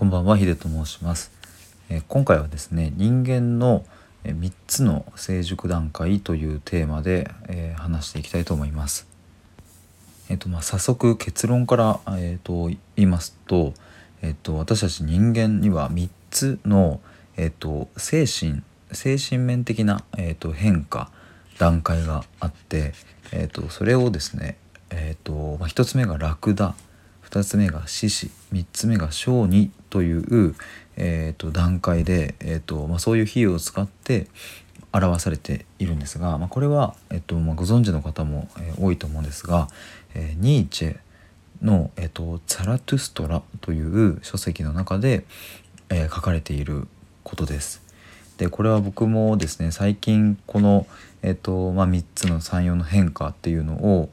こんばんは、ヒデと申します。え今回はですね、人間の3つの成熟段階というテーマで、え話していきたいと思います。えっ、とまあ、早速結論から、えーと、言いますと,、えーと、私たち人間には3つの、えーと、精神精神面的な、えー、と変化段階があって、えー、とそれをですね、えーとまあ、1つ目がラクダ2つ目が獅子3つ目が小児という、えー、と段階で、えーとまあ、そういう比喩を使って表されているんですが、まあ、これは、えーとまあ、ご存知の方も、えー、多いと思うんですが、えー、ニーチェの、えーと「ツァラトゥストラ」という書籍の中で、えー、書かれていることです。でこれは僕もですね最近この、えーとまあ、3つの34の変化っていうのを、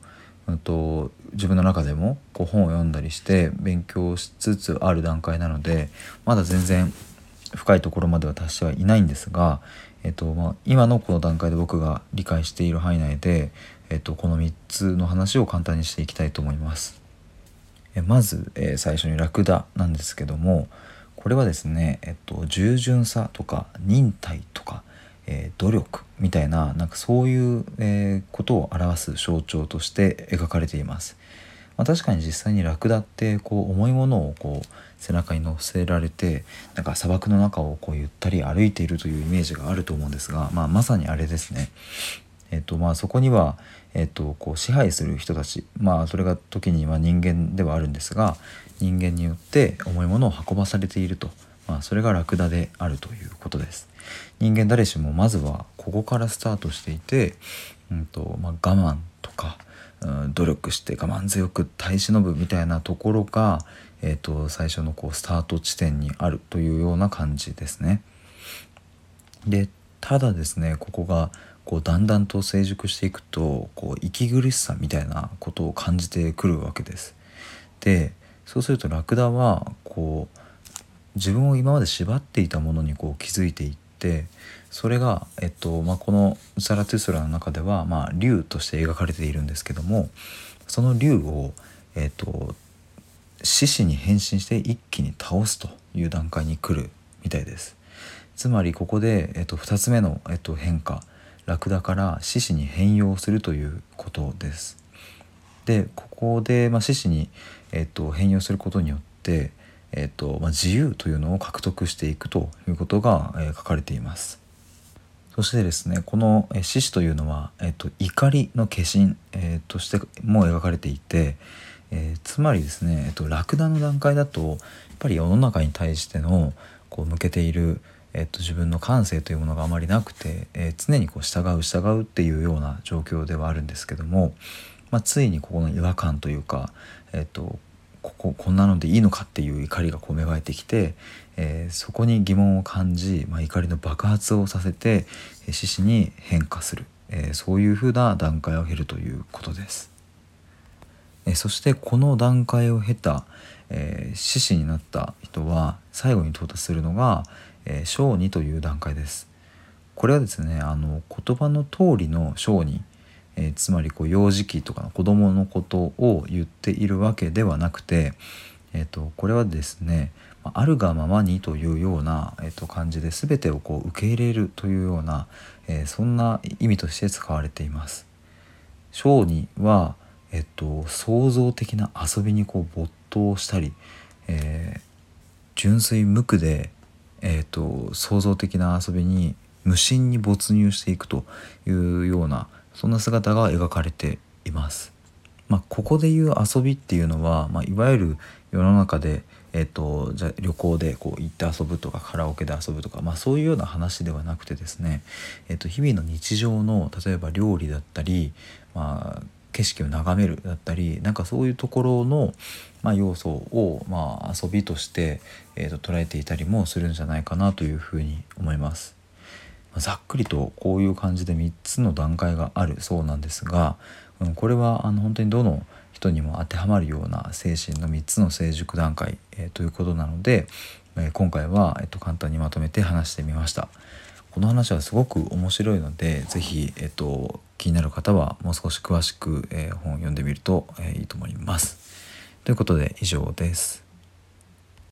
と自分の中でもこう本を読んだりして勉強しつつある段階なのでまだ全然深いところまでは達してはいないんですが、えっとまあ、今のこの段階で僕が理解している範囲内で、えっと、この3つの話を簡単にしていきたいと思います。えまず、えー、最初にラクダなんですけどもこれはですね、えっと、従順さとか忍耐とかえー、努力みたいななんかそういう、えー、ことを表す象徴として描かれています。まあ、確かに実際にラクダってこう重いものをこう背中に乗せられてなんか砂漠の中をこうゆったり歩いているというイメージがあると思うんですが、まあ、まさにあれですね。えっとまあ、そこには、えっと、こう支配する人たち、まあ、それが時には人間ではあるんですが人間によって重いものを運ばされていると、まあ、それがラクダであるということです。人間誰しもまずはここからスタートしていて、うんとまあ、我慢とか、うん、努力して我慢強く耐え忍ぶみたいなところが、えーと、最初のこうスタート地点にあるというような感じですね。でただですねここがこうだんだんと成熟していくとこう息苦しさみたいなことを感じてくるわけです。でそうするとラクダはこう自分を今まで縛っていたものにこう気づいていってそれが、えっとまあ、この「ザラトゥスラ」の中では、まあ、竜として描かれているんですけどもその竜を、えっと、獅子に変身して一気に倒すという段階に来るみたいです。つまりここで、えっと、2つ目の、えっと、変化ラクダから獅子に変容するということです。でここで、まあ、獅子に、えっと、変容することによってえーとまあ、自由というのを獲得していくということが、えー、書かれています。そしてですねこの獅子というのは、えーと、怒りの化身、えー、としても描かれていて、えー、つまりですね、えーと、ラクダの段階だとやっぱり世の中に対してのこう向けている、えー、と自分の感性というものがあまりなくて、えー、常にこう従う従うっていうような状況ではあるんですけども、まあ、ついにここの違和感というか、えー、とこここんなのでいいのかっていう怒りがこう芽生えてきて、えー、そこに疑問を感じ、まあ、怒りの爆発をさせて獅子に変化する、えー、そういうふうな段階を経るということです。えー、そしてこの段階を経た、え獅子になった人は最後に到達するのが、え小児という段階です。これはですねあの言葉の通りの小児えー、つまりこう幼児期とかの子供のことを言っているわけではなくて、えーと、これはですねあるがままにというような、えー、と感じで全てをこう受け入れるというような、えー、そんな意味として使われています。小児は、えっと、創造的な遊びにこう没頭したり、えー、純粋無垢で、えーと創造的な遊びに無心に没入していくというようなそんな姿が描かれています。まあ、ここでいう遊びっていうのは、まあ、いわゆる世の中で、えーと、じゃ旅行でこう行って遊ぶとかカラオケで遊ぶとか、まあ、そういうような話ではなくてですね、えーと、日々の日常の例えば料理だったり、まあ、景色を眺めるだったりなんかそういうところの、まあ、要素を、まあ、遊びとして、えーと捉えていたりもするんじゃないかなというふうに思います。ざっくりとこういう感じで3つの段階があるそうなんですが、うん、これはあの本当にどの人にも当てはまるような精神の3つの成熟段階、えー、ということなので、えー、今回は、えー、と簡単にまとめて話してみました。この話はすごく面白いので是非、えーと、気になる方はもう少し詳しく、えー、本を読んでみると、えー、いいと思います。ということで以上です。